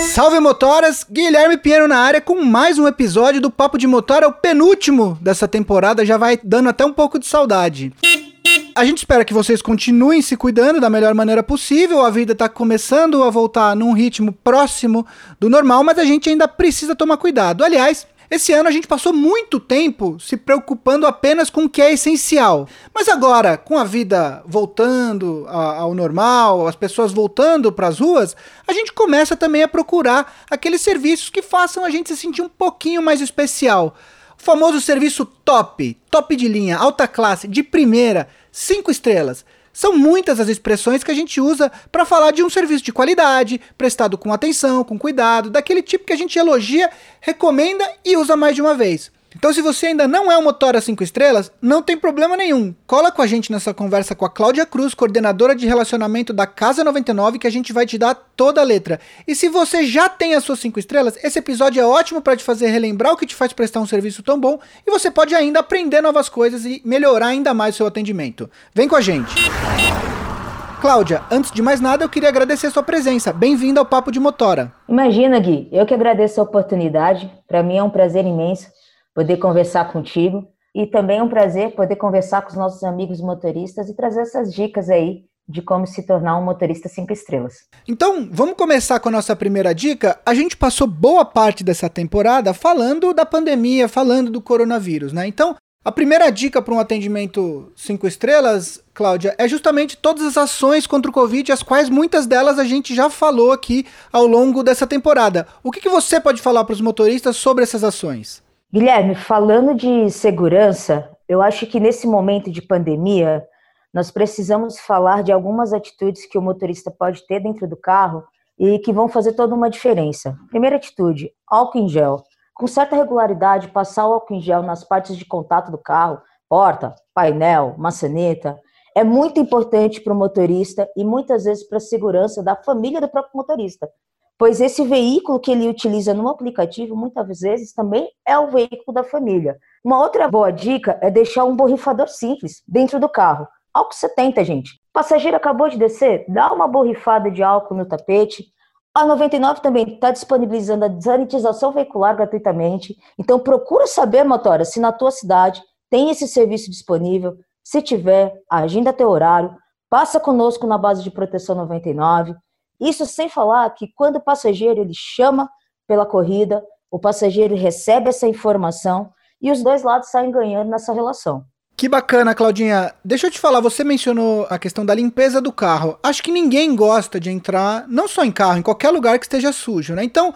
Salve motoras, Guilherme Pinheiro na área com mais um episódio do Papo de Motor, é o penúltimo dessa temporada, já vai dando até um pouco de saudade. A gente espera que vocês continuem se cuidando da melhor maneira possível. A vida está começando a voltar num ritmo próximo do normal, mas a gente ainda precisa tomar cuidado. Aliás, esse ano a gente passou muito tempo se preocupando apenas com o que é essencial. Mas agora, com a vida voltando ao normal, as pessoas voltando para as ruas, a gente começa também a procurar aqueles serviços que façam a gente se sentir um pouquinho mais especial. O famoso serviço top, top de linha, alta classe, de primeira, cinco estrelas. São muitas as expressões que a gente usa para falar de um serviço de qualidade, prestado com atenção, com cuidado, daquele tipo que a gente elogia, recomenda e usa mais de uma vez. Então, se você ainda não é um motor a 5 estrelas, não tem problema nenhum. Cola com a gente nessa conversa com a Cláudia Cruz, coordenadora de relacionamento da Casa 99, que a gente vai te dar toda a letra. E se você já tem as suas 5 estrelas, esse episódio é ótimo para te fazer relembrar o que te faz prestar um serviço tão bom e você pode ainda aprender novas coisas e melhorar ainda mais o seu atendimento. Vem com a gente. Cláudia, antes de mais nada, eu queria agradecer a sua presença. Bem-vinda ao Papo de Motora. Imagina, Gui, eu que agradeço a oportunidade. Para mim é um prazer imenso poder conversar contigo. E também é um prazer poder conversar com os nossos amigos motoristas e trazer essas dicas aí de como se tornar um motorista cinco estrelas. Então, vamos começar com a nossa primeira dica. A gente passou boa parte dessa temporada falando da pandemia, falando do coronavírus, né? Então, a primeira dica para um atendimento cinco estrelas, Cláudia, é justamente todas as ações contra o Covid, as quais muitas delas a gente já falou aqui ao longo dessa temporada. O que, que você pode falar para os motoristas sobre essas ações? Guilherme, falando de segurança, eu acho que nesse momento de pandemia, nós precisamos falar de algumas atitudes que o motorista pode ter dentro do carro e que vão fazer toda uma diferença. Primeira atitude, álcool em gel. Com certa regularidade, passar o álcool em gel nas partes de contato do carro, porta, painel, maçaneta, é muito importante para o motorista e muitas vezes para a segurança da família do próprio motorista pois esse veículo que ele utiliza no aplicativo muitas vezes também é o veículo da família. Uma outra boa dica é deixar um borrifador simples dentro do carro. Álcool 70, gente. O passageiro acabou de descer, dá uma borrifada de álcool no tapete. A 99 também está disponibilizando a desanitização veicular gratuitamente. Então procura saber, motora, se na tua cidade tem esse serviço disponível. Se tiver, agenda teu horário, passa conosco na base de proteção 99 isso sem falar que quando o passageiro ele chama pela corrida, o passageiro recebe essa informação e os dois lados saem ganhando nessa relação. Que bacana, Claudinha. Deixa eu te falar, você mencionou a questão da limpeza do carro. Acho que ninguém gosta de entrar, não só em carro, em qualquer lugar que esteja sujo, né? Então,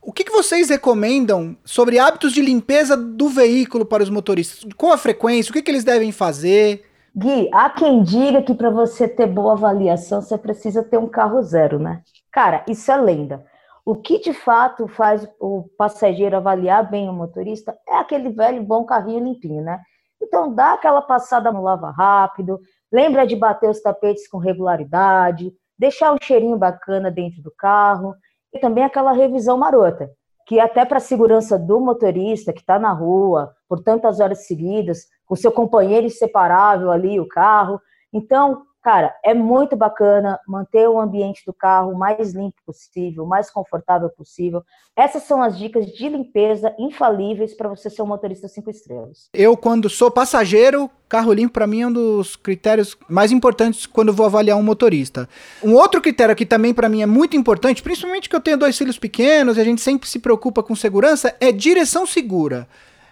o que, que vocês recomendam sobre hábitos de limpeza do veículo para os motoristas? Com a frequência, o que, que eles devem fazer? Gui, há quem diga que para você ter boa avaliação você precisa ter um carro zero, né? Cara, isso é lenda. O que de fato faz o passageiro avaliar bem o motorista é aquele velho bom carrinho limpinho, né? Então dá aquela passada no lava rápido, lembra de bater os tapetes com regularidade, deixar um cheirinho bacana dentro do carro e também aquela revisão marota que até para a segurança do motorista que está na rua por tantas horas seguidas, com seu companheiro inseparável ali, o carro. Então, cara, é muito bacana manter o ambiente do carro mais limpo possível, mais confortável possível. Essas são as dicas de limpeza infalíveis para você ser um motorista cinco estrelas. Eu, quando sou passageiro, carro limpo para mim é um dos critérios mais importantes quando vou avaliar um motorista. Um outro critério que também para mim é muito importante, principalmente que eu tenho dois filhos pequenos e a gente sempre se preocupa com segurança, é direção segura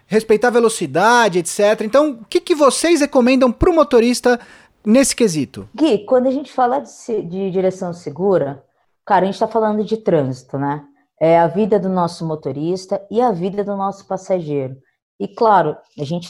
respeitar velocidade, etc. Então, o que, que vocês recomendam para o motorista nesse quesito? Gui, quando a gente fala de, de direção segura, cara, a gente está falando de trânsito, né? É a vida do nosso motorista e a vida do nosso passageiro. E claro, a gente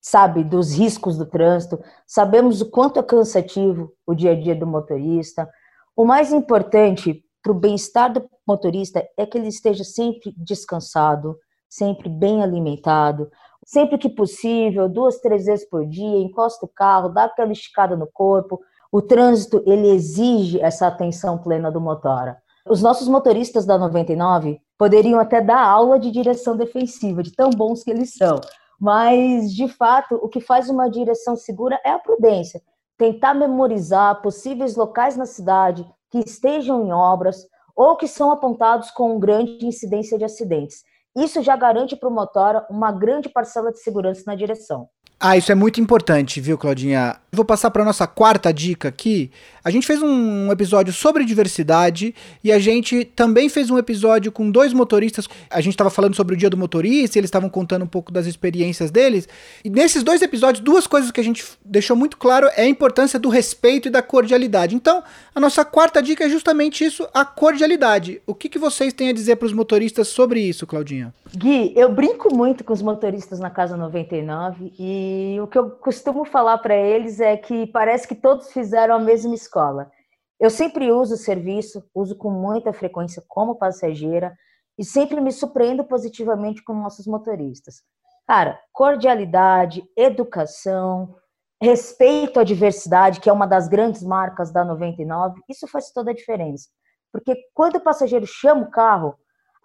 sabe dos riscos do trânsito, sabemos o quanto é cansativo o dia a dia do motorista. O mais importante para o bem-estar do motorista é que ele esteja sempre descansado, sempre bem alimentado, sempre que possível, duas, três vezes por dia, encosta o carro, dá aquela esticada no corpo. O trânsito, ele exige essa atenção plena do motora. Os nossos motoristas da 99 poderiam até dar aula de direção defensiva, de tão bons que eles são. Mas, de fato, o que faz uma direção segura é a prudência. Tentar memorizar possíveis locais na cidade que estejam em obras, ou que são apontados com grande incidência de acidentes. Isso já garante para o motor uma grande parcela de segurança na direção. Ah, isso é muito importante, viu, Claudinha? Vou passar para nossa quarta dica aqui. A gente fez um episódio sobre diversidade e a gente também fez um episódio com dois motoristas. A gente estava falando sobre o dia do motorista e eles estavam contando um pouco das experiências deles. E nesses dois episódios, duas coisas que a gente deixou muito claro é a importância do respeito e da cordialidade. Então, a nossa quarta dica é justamente isso, a cordialidade. O que, que vocês têm a dizer para os motoristas sobre isso, Claudinha? Gui, eu brinco muito com os motoristas na Casa 99 e o que eu costumo falar para eles é que parece que todos fizeram a mesma escola. Eu sempre uso o serviço, uso com muita frequência como passageira e sempre me surpreendo positivamente com nossos motoristas. Cara, cordialidade, educação, respeito à diversidade, que é uma das grandes marcas da 99, isso faz toda a diferença. Porque quando o passageiro chama o carro,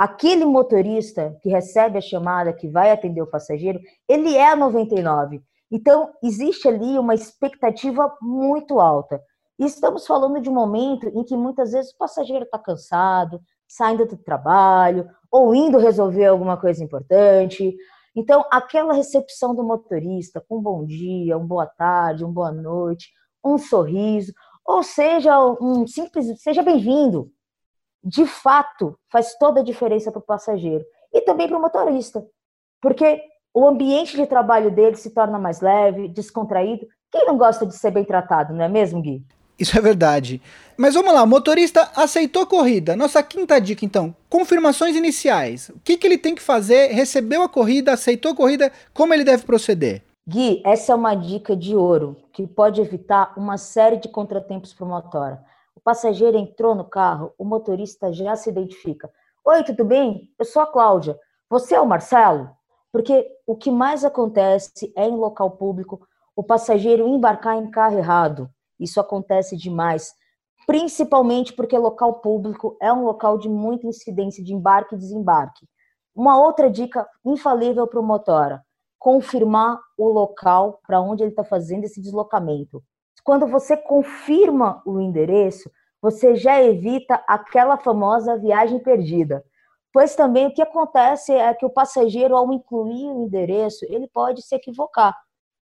aquele motorista que recebe a chamada, que vai atender o passageiro, ele é a 99. Então, existe ali uma expectativa muito alta. E estamos falando de um momento em que muitas vezes o passageiro está cansado, saindo do trabalho, ou indo resolver alguma coisa importante. Então, aquela recepção do motorista com um bom dia, um boa tarde, uma boa noite, um sorriso, ou seja, um simples, seja bem-vindo, de fato faz toda a diferença para o passageiro e também para o motorista, porque o ambiente de trabalho dele se torna mais leve, descontraído. Quem não gosta de ser bem tratado, não é mesmo, Gui? Isso é verdade. Mas vamos lá, o motorista aceitou a corrida. Nossa quinta dica, então. Confirmações iniciais. O que, que ele tem que fazer? Recebeu a corrida, aceitou a corrida, como ele deve proceder? Gui, essa é uma dica de ouro que pode evitar uma série de contratempos para o motor. O passageiro entrou no carro, o motorista já se identifica. Oi, tudo bem? Eu sou a Cláudia. Você é o Marcelo? Porque o que mais acontece é em local público o passageiro embarcar em carro errado. Isso acontece demais, principalmente porque local público é um local de muita incidência de embarque e desembarque. Uma outra dica infalível para o motora: confirmar o local para onde ele está fazendo esse deslocamento. Quando você confirma o endereço, você já evita aquela famosa viagem perdida. Pois também o que acontece é que o passageiro, ao incluir o endereço, ele pode se equivocar.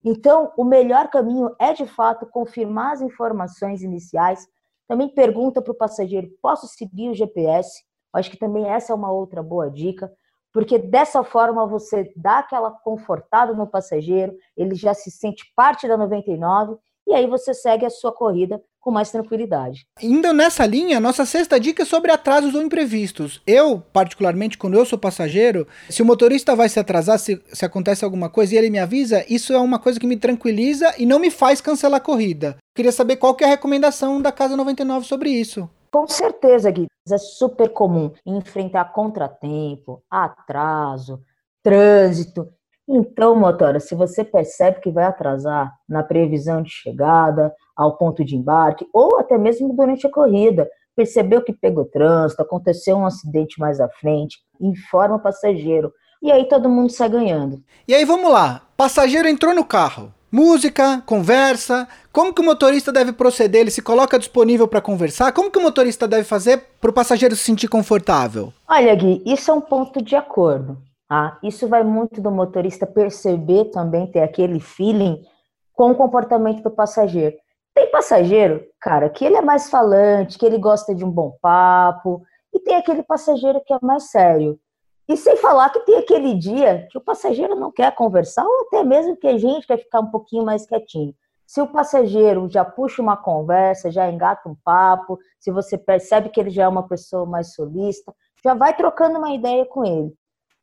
Então, o melhor caminho é, de fato, confirmar as informações iniciais. Também pergunta para o passageiro: posso seguir o GPS? Acho que também essa é uma outra boa dica, porque dessa forma você dá aquela confortada no passageiro, ele já se sente parte da 99 e aí você segue a sua corrida com mais tranquilidade. Indo nessa linha, nossa sexta dica é sobre atrasos ou imprevistos. Eu, particularmente, quando eu sou passageiro, se o motorista vai se atrasar, se, se acontece alguma coisa e ele me avisa, isso é uma coisa que me tranquiliza e não me faz cancelar a corrida. Queria saber qual que é a recomendação da Casa 99 sobre isso. Com certeza, Gui. É super comum enfrentar contratempo, atraso, trânsito. Então, motora, se você percebe que vai atrasar na previsão de chegada, ao ponto de embarque, ou até mesmo durante a corrida, percebeu que pegou trânsito, aconteceu um acidente mais à frente, informa o passageiro. E aí todo mundo sai ganhando. E aí vamos lá, passageiro entrou no carro. Música, conversa, como que o motorista deve proceder? Ele se coloca disponível para conversar? Como que o motorista deve fazer para o passageiro se sentir confortável? Olha, Gui, isso é um ponto de acordo. Ah, isso vai muito do motorista perceber também, ter aquele feeling com o comportamento do passageiro. Tem passageiro, cara, que ele é mais falante, que ele gosta de um bom papo, e tem aquele passageiro que é mais sério. E sem falar que tem aquele dia que o passageiro não quer conversar, ou até mesmo que a gente quer ficar um pouquinho mais quietinho. Se o passageiro já puxa uma conversa, já engata um papo, se você percebe que ele já é uma pessoa mais solista, já vai trocando uma ideia com ele.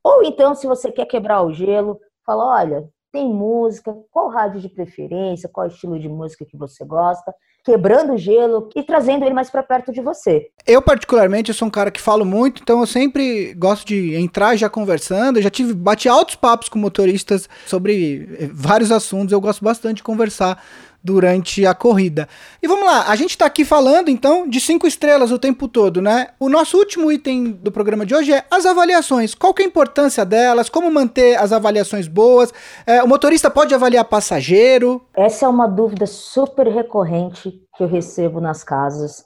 Ou então, se você quer quebrar o gelo, fala: olha, tem música, qual rádio de preferência, qual estilo de música que você gosta, quebrando o gelo e trazendo ele mais para perto de você. Eu, particularmente, sou um cara que falo muito, então eu sempre gosto de entrar já conversando. Eu já tive, bati altos papos com motoristas sobre eh, vários assuntos, eu gosto bastante de conversar durante a corrida. E vamos lá, a gente está aqui falando então de cinco estrelas o tempo todo, né? O nosso último item do programa de hoje é as avaliações. Qual que é a importância delas? Como manter as avaliações boas? É, o motorista pode avaliar passageiro? Essa é uma dúvida super recorrente que eu recebo nas casas.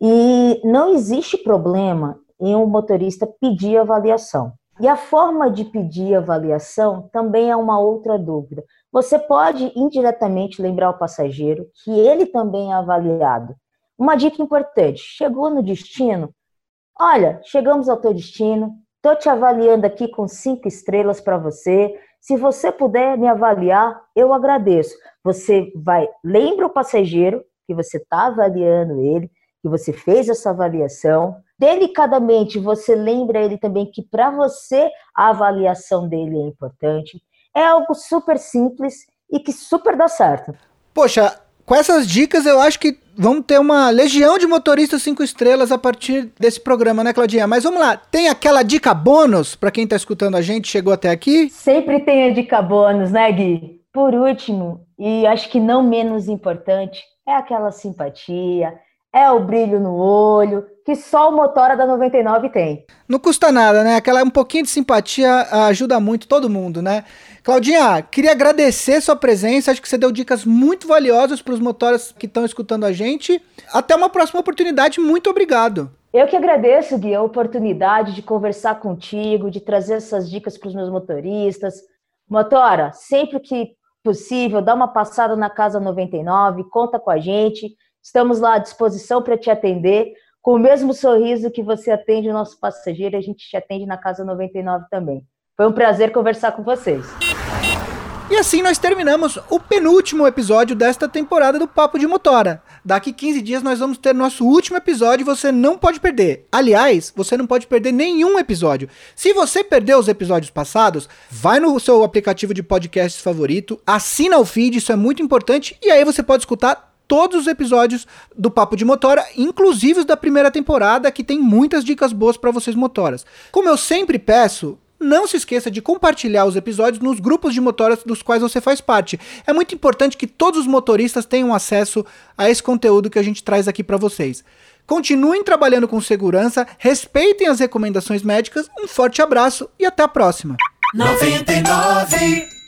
E não existe problema em um motorista pedir avaliação. E a forma de pedir avaliação também é uma outra dúvida. Você pode indiretamente lembrar o passageiro que ele também é avaliado. Uma dica importante: chegou no destino? Olha, chegamos ao teu destino, estou te avaliando aqui com cinco estrelas para você. Se você puder me avaliar, eu agradeço. Você vai, lembra o passageiro que você está avaliando ele, que você fez essa avaliação. Delicadamente, você lembra ele também que para você a avaliação dele é importante. É algo super simples e que super dá certo. Poxa, com essas dicas eu acho que vamos ter uma legião de motoristas cinco estrelas a partir desse programa, né, Claudinha? Mas vamos lá, tem aquela dica bônus para quem está escutando a gente, chegou até aqui? Sempre tem a dica bônus, né, Gui? Por último, e acho que não menos importante, é aquela simpatia, é o brilho no olho, que só o Motora da 99 tem. Não custa nada, né? Aquela um pouquinho de simpatia ajuda muito todo mundo, né? Claudinha, queria agradecer sua presença. Acho que você deu dicas muito valiosas para os motoras que estão escutando a gente. Até uma próxima oportunidade. Muito obrigado. Eu que agradeço, Gui, a oportunidade de conversar contigo, de trazer essas dicas para os meus motoristas. Motora, sempre que possível, dá uma passada na Casa 99, conta com a gente. Estamos lá à disposição para te atender. Com o mesmo sorriso que você atende o nosso passageiro, a gente te atende na Casa 99 também. Foi um prazer conversar com vocês. E assim nós terminamos o penúltimo episódio desta temporada do Papo de Motora. Daqui 15 dias nós vamos ter nosso último episódio e você não pode perder. Aliás, você não pode perder nenhum episódio. Se você perdeu os episódios passados, vai no seu aplicativo de podcasts favorito, assina o feed, isso é muito importante, e aí você pode escutar todos os episódios do Papo de Motora, inclusive os da primeira temporada, que tem muitas dicas boas para vocês motoras. Como eu sempre peço, não se esqueça de compartilhar os episódios nos grupos de motoras dos quais você faz parte. É muito importante que todos os motoristas tenham acesso a esse conteúdo que a gente traz aqui para vocês. Continuem trabalhando com segurança, respeitem as recomendações médicas. Um forte abraço e até a próxima. 99